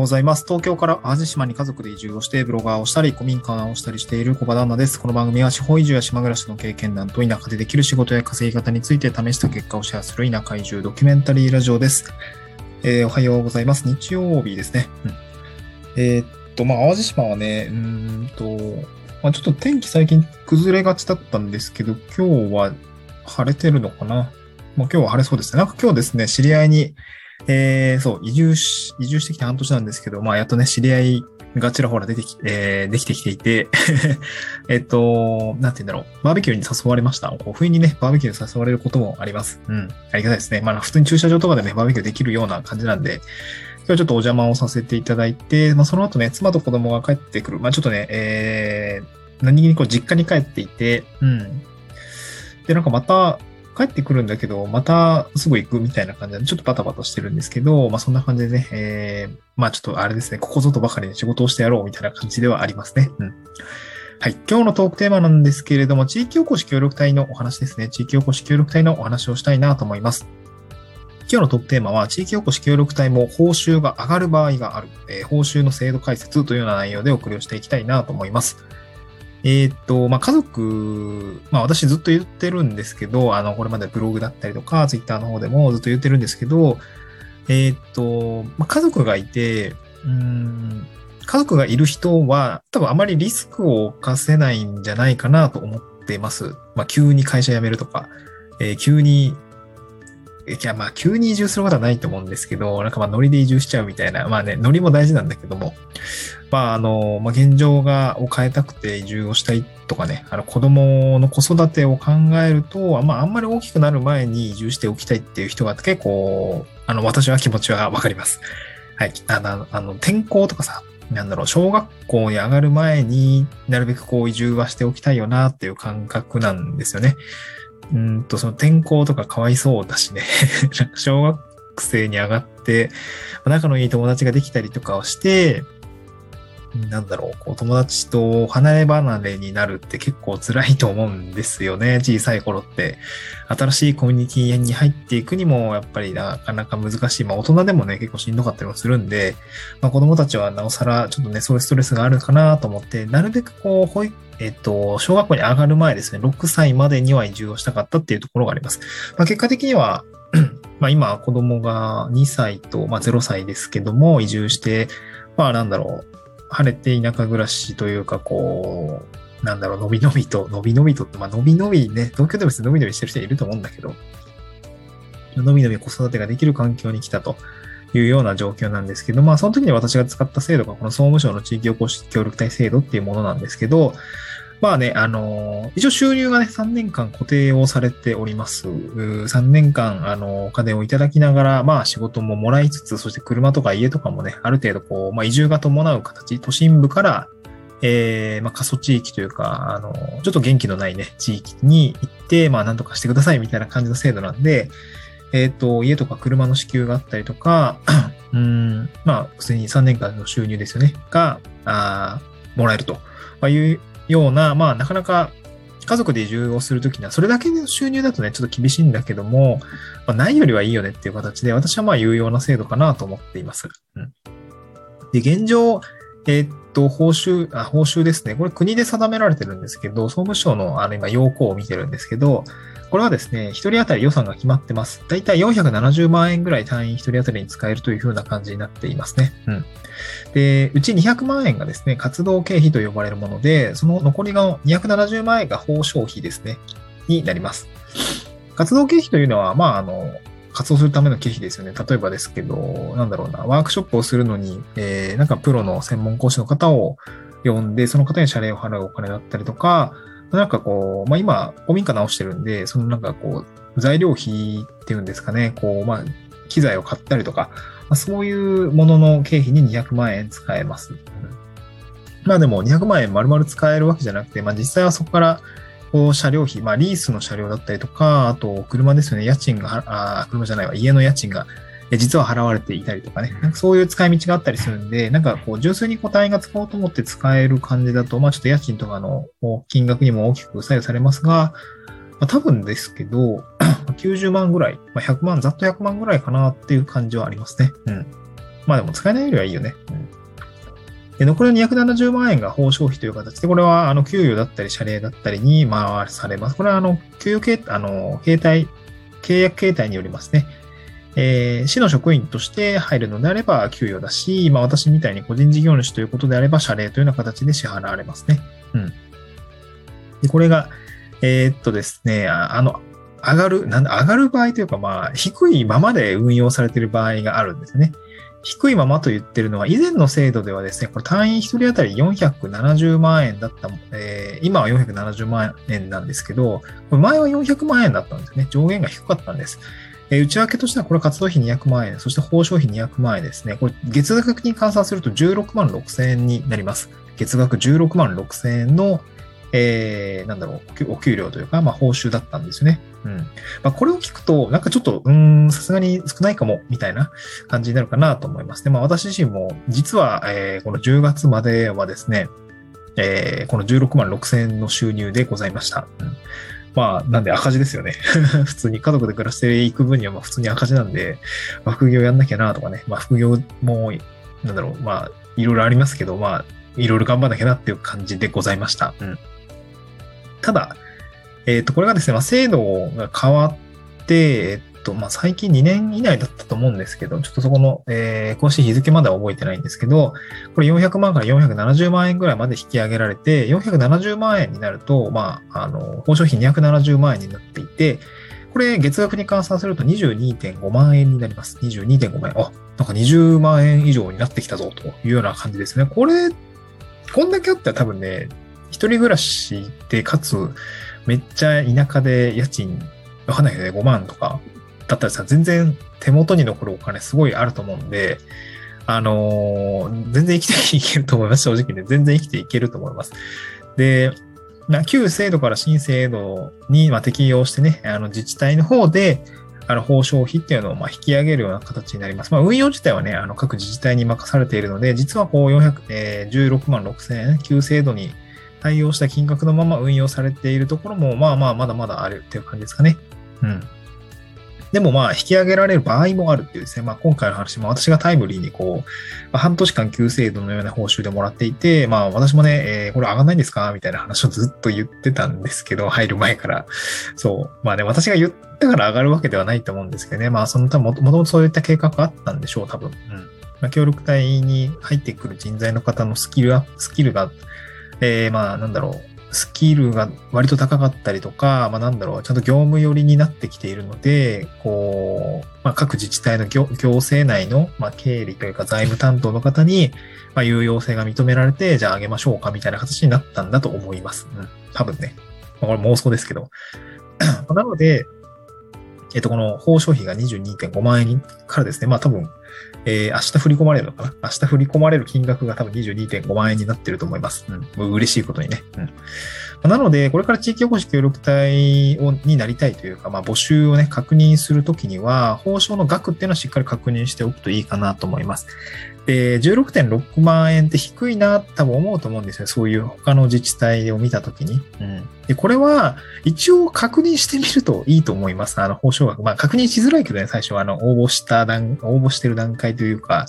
うございます。東京から淡路島に家族で移住をして、ブロガーをしたり、古民家をしたりしている小場旦那です。この番組は地方移住や島暮らしの経験談と田舎でできる仕事や稼ぎ方について試した結果をシェアする田舎移住ドキュメンタリーラジオです。えーおはようございます。日曜日ですね。うんえーっと、まあ、淡路島はね、うんと、まあ、ちょっと天気最近崩れがちだったんですけど、今日は晴れてるのかな。まあ、今日は晴れそうですね。なんか今日ですね、知り合いに、えー、そう、移住し、移住してきて半年なんですけど、まあ、やっとね、知り合いがちらほら出てき、えー、できてきていて、えっと、なんて言うんだろう、バーベキューに誘われました。こう不意にね、バーベキューに誘われることもあります。うん。ありがたいですね。まあ、普通に駐車場とかでね、バーベキューできるような感じなんで、今日ちょっとお邪魔をさせていただいて、まあ、その後ね、妻と子供が帰ってくる。まあ、ちょっとね、えー、何気にこう実家に帰っていて、うん。で、なんかまた、帰ってくるんだけど、またすぐ行くみたいな感じで、ちょっとバタバタしてるんですけど、まあそんな感じでね、えー、まあちょっとあれですね、ここぞとばかりに仕事をしてやろうみたいな感じではありますね。うん。はい。今日のトークテーマなんですけれども、地域おこし協力隊のお話ですね。地域おこし協力隊のお話をしたいなと思います。今日のトークテーマは、地域おこし協力隊も報酬が上がる場合がある、えー報酬の制度解説というような内容でお送りをしていきたいなと思います。えーっと、まあ、家族、まあ、私ずっと言ってるんですけど、あの、これまでブログだったりとか、ツイッターの方でもずっと言ってるんですけど、えーっと、まあ、家族がいて、うん、家族がいる人は、多分あまりリスクを冒せないんじゃないかなと思ってます。まあ、急に会社辞めるとか、えー急に、いや、まあ、急に移住することはないと思うんですけど、なんかまあ、ノリで移住しちゃうみたいな、まあね、ノリも大事なんだけども、まあ、あの、まあ、現状が、を変えたくて移住をしたいとかね、あの、子供の子育てを考えると、まあ、あんまり大きくなる前に移住しておきたいっていう人が結構、あの、私は気持ちはわかります。はい。あの、あの転校とかさ、なんだろう、小学校に上がる前になるべくこう移住はしておきたいよなっていう感覚なんですよね。うんと、その天候とかかわいそうだしね。小学生に上がって、仲のいい友達ができたりとかをして、なんだろう、こう友達と離れ離れになるって結構辛いと思うんですよね。小さい頃って。新しいコミュニティに入っていくにも、やっぱりなかなか難しい。まあ大人でもね、結構しんどかったりもするんで、まあ子供たちはなおさらちょっとね、そういうストレスがあるかなと思って、なるべくこう、保育、えっと、小学校に上がる前ですね、6歳までには移住をしたかったっていうところがあります。まあ結果的には、まあ今子供が2歳と、まあ0歳ですけども、移住して、まあなんだろう、晴れて田舎暮らしというか、こう、なんだろう、のびのびと、のびのびとって、まあ、のびのびね、東京でも別にのびのびしてる人いると思うんだけど、のびのび子育てができる環境に来たというような状況なんですけど、まあ、その時に私が使った制度が、この総務省の地域おこし協力隊制度っていうものなんですけど、まあね、あの一応収入がね、3年間固定をされております。3年間、あのお金をいただきながら、まあ仕事ももらいつつ、そして車とか家とかもね、ある程度こう、まあ移住が伴う形、都心部から、えー、まあ過疎地域というか、あのちょっと元気のないね、地域に行って、まあなんとかしてくださいみたいな感じの制度なんで、えっ、と、家とか車の支給があったりとか、うん、まあ普通に3年間の収入ですよね、が、あもらえると。まあ、いうような、まあ、なかなか家族で移住をするときには、それだけの収入だとね、ちょっと厳しいんだけども、まあ、ないよりはいいよねっていう形で、私はまあ有用な制度かなと思っています。うん、で、現状、えーっと、報酬、あ、報酬ですね。これ国で定められてるんですけど、総務省のあの今要項を見てるんですけど、これはですね、一人当たり予算が決まってます。だいたい470万円ぐらい単位一人当たりに使えるというふうな感じになっていますね。うん。で、うち200万円がですね、活動経費と呼ばれるもので、その残りが270万円が報奨費ですね、になります。活動経費というのは、まあ、あの、活動するための経費ですよね。例えばですけど、なんだろうな、ワークショップをするのに、えー、なんかプロの専門講師の方を呼んで、その方に謝礼を払うお金だったりとか、なんかこう、まあ今、古民家直してるんで、そのなんかこう、材料費っていうんですかね、こう、まあ、機材を買ったりとか、まあ、そういうものの経費に200万円使えます。まあでも200万円丸々使えるわけじゃなくて、まあ実際はそこから、こう車両費、まあリースの車両だったりとか、あと車ですよね、家賃が、あ車じゃないわ、家の家賃が、え実は払われていたりとかね、なんかそういう使い道があったりするんで、なんかこう純粋に個体が使おうと思って使える感じだと、まあちょっと家賃とかの金額にも大きく左右されますが、まあ、多分ですけど、90万ぐらい、まあ、100万、ざっと100万ぐらいかなっていう感じはありますね。うん。まあでも使えないよりはいいよね。うんで残りの270万円が報奨費という形で、これはあの給与だったり謝礼だったりに回されます。これはあの給与形あの形態、契約形態によりますね。えー、市の職員として入るのであれば給与だし、まあ私みたいに個人事業主ということであれば謝礼というような形で支払われますね。うん。で、これが、えー、っとですね、あの、上がる、なん、上がる場合というか、まあ、低いままで運用されている場合があるんですね。低いままと言ってるのは、以前の制度ではですね、これ単位1人当たり470万円だった、えー、今は470万円なんですけど、これ前は400万円だったんですね。上限が低かったんです。えー、内訳としてはこれ活動費200万円、そして報奨費200万円ですね。これ月額に換算すると16万6千円になります。月額16万6千円の、えー、なんだろう、お給料というか、まあ、報酬だったんですよね。うん。まあ、これを聞くと、なんかちょっと、うん、さすがに少ないかも、みたいな感じになるかなと思います。で、まあ、私自身も、実は、えー、この10月まではですね、えー、この16万6千円の収入でございました。うんまあ、なんで赤字ですよね。普通に家族で暮らしていく分にはまあ普通に赤字なんで、まあ、副業やんなきゃなとかね、まあ副業も、なんだろう、まあ、いろいろありますけど、まあ、いろいろ頑張んなきゃなっていう感じでございました。うん。ただ、えっ、ー、と、これがですね、まあ、制度が変わって、えっと、まあ、最近2年以内だったと思うんですけど、ちょっとそこの、えー、更新日付までは覚えてないんですけど、これ400万から470万円ぐらいまで引き上げられて、470万円になると、まあ、あの、報奨費270万円になっていて、これ月額に換算すると22.5万円になります。22.5万円。あ、なんか20万円以上になってきたぞというような感じですね。これ、こんだけあったら多分ね、一人暮らしで、かつ、めっちゃ田舎で家賃、わかんないけどね、5万とかだったらさ、全然手元に残るお金すごいあると思うんで、あのー、全然生きていけると思います。正直ね、全然生きていけると思います。で、旧制度から新制度に適用してね、あの自治体の方で、あの、報奨費っていうのをま引き上げるような形になります。まあ、運用自体はね、あの、各自治体に任されているので、実はこう400、えー、16万6千円、旧制度に対応した金額のまま運用されているところも、まあまあ、まだまだあるっていう感じですかね。うん。でもまあ、引き上げられる場合もあるっていうですね、まあ今回の話も私がタイムリーにこう、半年間旧制度のような報酬でもらっていて、まあ私もね、えー、これ上がんないんですかみたいな話をずっと言ってたんですけど、入る前から。そう。まあね、私が言ったから上がるわけではないと思うんですけどね、まあその多分もともとそういった計画があったんでしょう、多分。うん。まあ協力隊に入ってくる人材の方のスキルアスキルが、えー、まあなんだろう、スキルが割と高かったりとか、まあ、なんだろう、ちゃんと業務寄りになってきているので、こう、まあ、各自治体の行政内の、まあ、経理というか財務担当の方に、まあ、有用性が認められて、じゃああげましょうかみたいな形になったんだと思います。うん。多分ね。まあ、これ妄想ですけど。なので、えっと、この報奨費が22.5万円からですね、まあ多分、えー、明日振り込まれるのかな？明日振り込まれる金額が多分22.5万円になってると思います。うん。嬉しいことにね。うん。なので、これから地域おこし協力隊をになりたいというか、まあ、募集をね、確認するときには、報奨の額っていうのはしっかり確認しておくといいかなと思います。で、16.6万円って低いな多分思うと思うんですよ。そういう他の自治体を見たときに。うん。で、これは一応確認してみるといいと思います。あの、報奨額。まあ、確認しづらいけどね、最初はあの、応募した段、応募してる段階というか、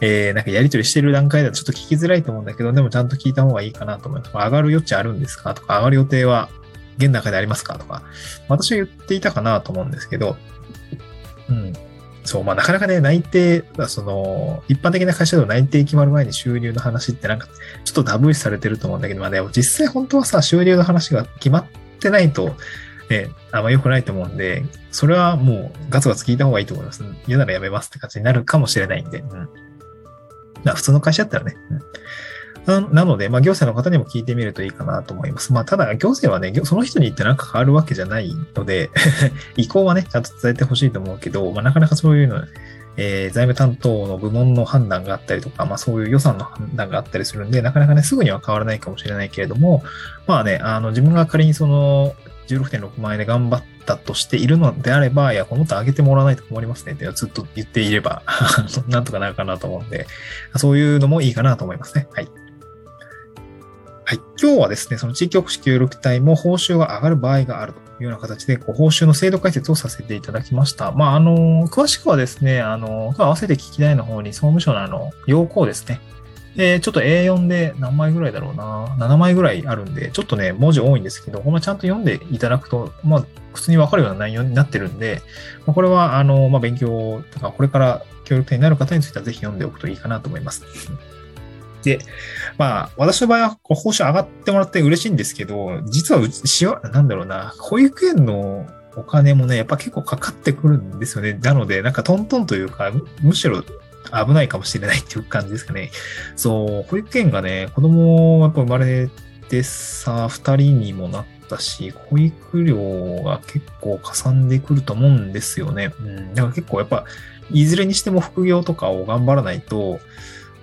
えー、なんかやり取りしてる段階だとちょっと聞きづらいと思うんだけど、でもちゃんと聞いた方がいいかなと思います。上がる余地あるんですかとか、上がる予定は現段階でありますかとか、私は言っていたかなと思うんですけど、うん。そう、まあなかなかね、内定、その、一般的な会社でも内定決まる前に収入の話ってなんか、ちょっとダブー視されてると思うんだけど、まあでも実際本当はさ、収入の話が決まってないと、ね、あんま良くないと思うんで、それはもうガツガツ聞いた方がいいと思います。嫌ならやめますって感じになるかもしれないんで。うん。まあ普通の会社だったらね。うんななので、まあ、行政の方にも聞いてみるといいかなと思います。まあ、ただ、行政はね、その人に言ってなんか変わるわけじゃないので 意向はね、ちゃんと伝えてほしいと思うけど、まあ、なかなかそういうの、えー、財務担当の部門の判断があったりとか、まあ、そういう予算の判断があったりするんで、なかなかね、すぐには変わらないかもしれないけれども、まあね、あの、自分が仮にその、16.6万円で頑張ったとしているのであれば、いや、このと上げてもらわないと困りますねってずっと言っていれば なんとかなるかなと思うんで、そういうのもいいかなと思いますね。はい。はい。今日はですね、その地域おこし協力隊も報酬が上がる場合があるというような形で、こう報酬の制度解説をさせていただきました。まあ、あの、詳しくはですね、あの、合わせて聞きたいの方に総務省のあの、要項ですね。えー、ちょっと A4 で何枚ぐらいだろうな、7枚ぐらいあるんで、ちょっとね、文字多いんですけど、このちゃんと読んでいただくと、まあ、普通にわかるような内容になってるんで、ま、これは、あの、まあ、勉強とか、これから協力隊になる方についてはぜひ読んでおくといいかなと思います。で、まあ、私の場合は報酬上がってもらって嬉しいんですけど、実はうちは、なんだろうな、保育園のお金もね、やっぱ結構かかってくるんですよね。なので、なんかトントンというか、むしろ危ないかもしれないっていう感じですかね。そう、保育園がね、子供やっぱ生まれてさ、二人にもなったし、保育料が結構かさんでくると思うんですよね。うん。だから結構やっぱ、いずれにしても副業とかを頑張らないと、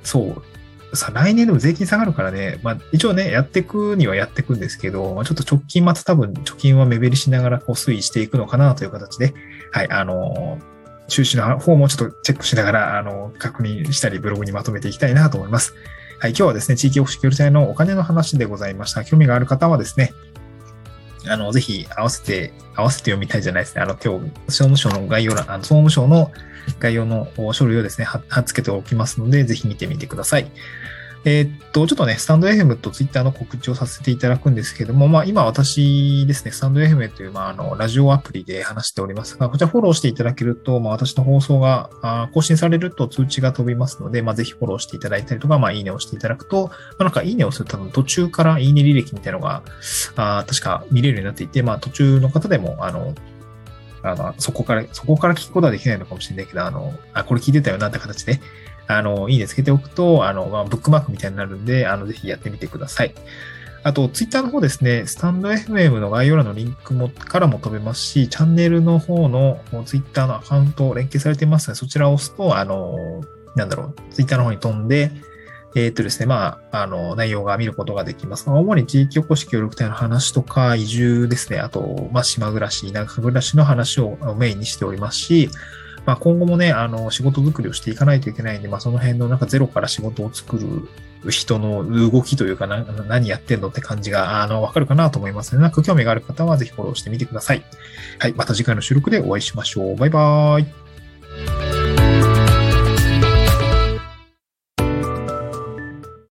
そう、さ、来年でも税金下がるからね、まあ一応ね、やっていくにはやっていくんですけど、まあ、ちょっと直近また多分貯金は目減りしながらこう推移していくのかなという形で、はい、あの収支の方もちょっとチェックしながら、あの、確認したりブログにまとめていきたいなと思います。はい、今日はですね、地域オフィシャル隊のお金の話でございました。興味がある方はですね、あの、ぜひ合わせて、合わせて読みたいじゃないですね。あの、今日、総務省の概要欄、あの総務省の概要の書類をですね、貼っつけておきますので、ぜひ見てみてください。えー、っと、ちょっとね、スタンド FM と Twitter の告知をさせていただくんですけども、まあ今私ですね、スタンド FM という、まああの、ラジオアプリで話しておりますが、こちらフォローしていただけると、まあ私の放送が更新されると通知が飛びますので、まあぜひフォローしていただいたりとか、まあいいねをしていただくと、まあなんかいいねをすると途中からいいね履歴みたいなのが、あ確か見れるようになっていて、まあ途中の方でも、あの、あの、そこから、そこから聞くことはできないのかもしれないけど、あの、あ、これ聞いてたよなって形で、あの、いいねつけておくと、あの、まあ、ブックマークみたいになるんで、あの、ぜひやってみてください。あと、ツイッターの方ですね、スタンド FM の概要欄のリンクもからも飛べますし、チャンネルの方のツイッターのアカウント連携されてますので、そちらを押すと、あの、なんだろう、ツイッターの方に飛んで、えっ、とですね、まあ、あの、内容が見ることができます。主に地域おこし協力隊の話とか、移住ですね、あと、まあ、島暮らし、田舎暮らしの話をメインにしておりますし、まあ、今後もね、あの、仕事作りをしていかないといけないんで、まあ、その辺のなんかゼロから仕事を作る人の動きというかな、何やってんのって感じが、あの、わかるかなと思いますので、なんか興味がある方はぜひフォローしてみてください。はい、また次回の収録でお会いしましょう。バイバーイ。